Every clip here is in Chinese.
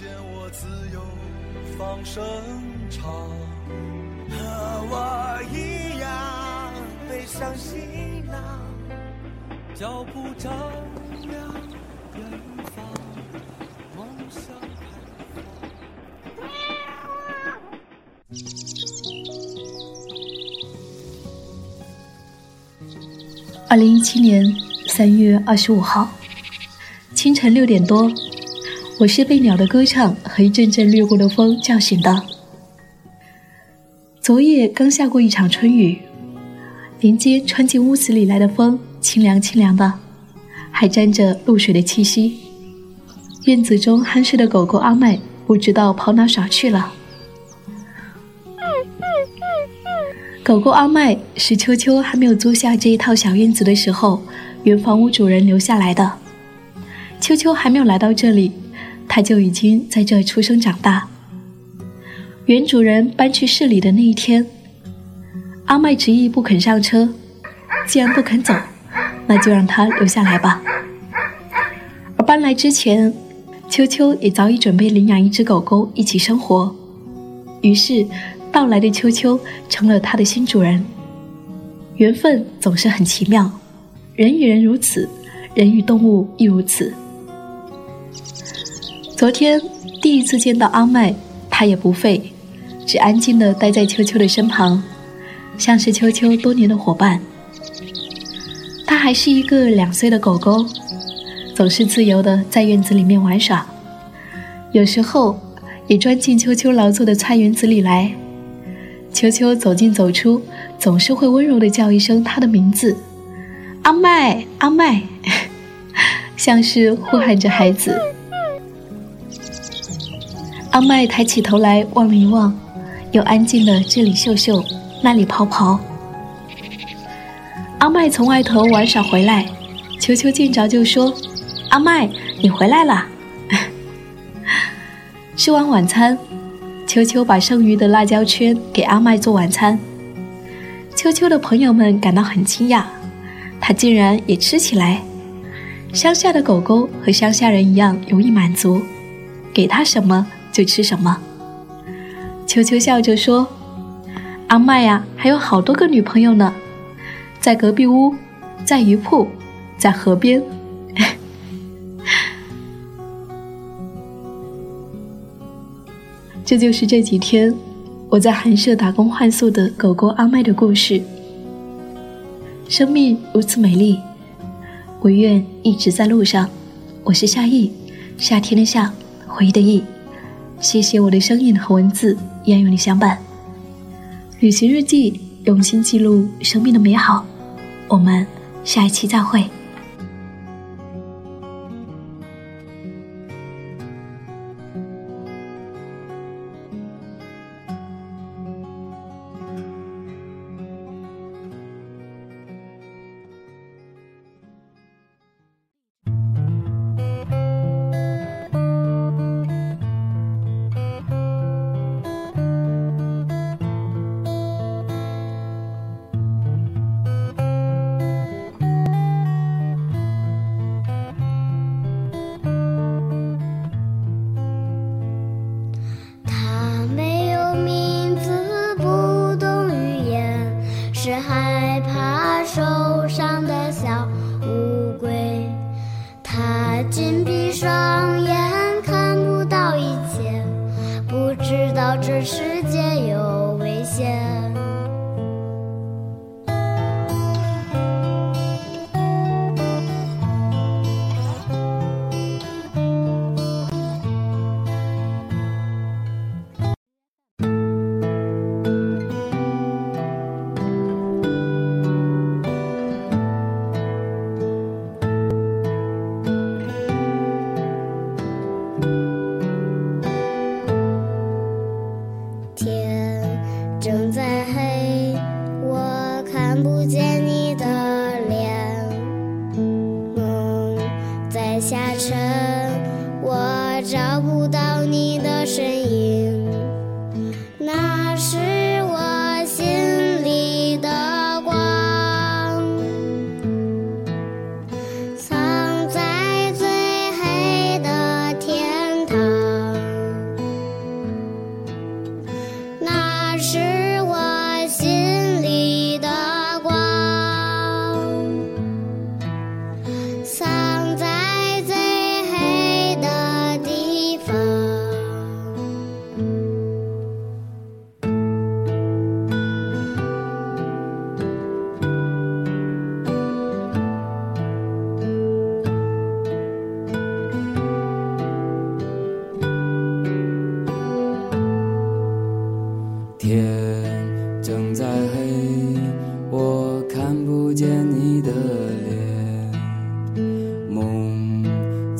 见我自由放声唱，和我一样背上行囊，脚步丈量，二零一七年三月二十五号清晨六点多。我是被鸟的歌唱和一阵阵掠过的风叫醒的。昨夜刚下过一场春雨，连接穿进屋子里来的风清凉清凉的，还沾着露水的气息。院子中酣睡的狗狗阿麦不知道跑哪耍去了。狗狗阿麦是秋秋还没有租下这一套小院子的时候，原房屋主人留下来的。秋秋还没有来到这里。他就已经在这出生长大。原主人搬去市里的那一天，阿麦执意不肯上车。既然不肯走，那就让他留下来吧。而搬来之前，秋秋也早已准备领养一只狗狗一起生活。于是，到来的秋秋成了他的新主人。缘分总是很奇妙，人与人如此，人与动物亦如此。昨天第一次见到阿麦，他也不吠，只安静地待在秋秋的身旁，像是秋秋多年的伙伴。他还是一个两岁的狗狗，总是自由地在院子里面玩耍，有时候也钻进秋秋劳作的菜园子里来。秋秋走进走出，总是会温柔地叫一声他的名字：“阿麦，阿麦”，像是呼喊着孩子。阿麦抬起头来望了一望，又安静的这里嗅嗅，那里刨刨。阿麦从外头玩耍回来，秋秋见着就说：“阿麦，你回来了。”吃完晚餐，秋秋把剩余的辣椒圈给阿麦做晚餐。秋秋的朋友们感到很惊讶，他竟然也吃起来。乡下的狗狗和乡下人一样容易满足，给他什么。就吃什么？秋秋笑着说：“阿麦呀，还有好多个女朋友呢，在隔壁屋，在鱼铺，在河边。”这就是这几天我在寒舍打工换宿的狗狗阿麦的故事。生命如此美丽，我愿一直在路上。我是夏意，夏天的夏，回忆的忆。谢谢我的声音和文字，一样与你相伴。旅行日记，用心记录生命的美好。我们下一期再会。闭上眼看不到一切不知道这是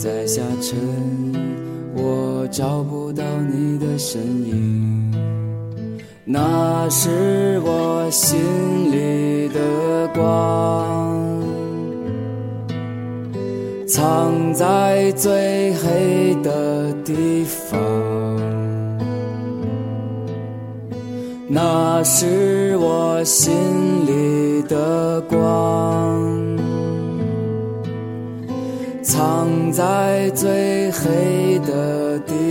在下沉，我找不到你的身影。那是我心里的光，藏在最黑的地方。那是我心里的光，最黑的地。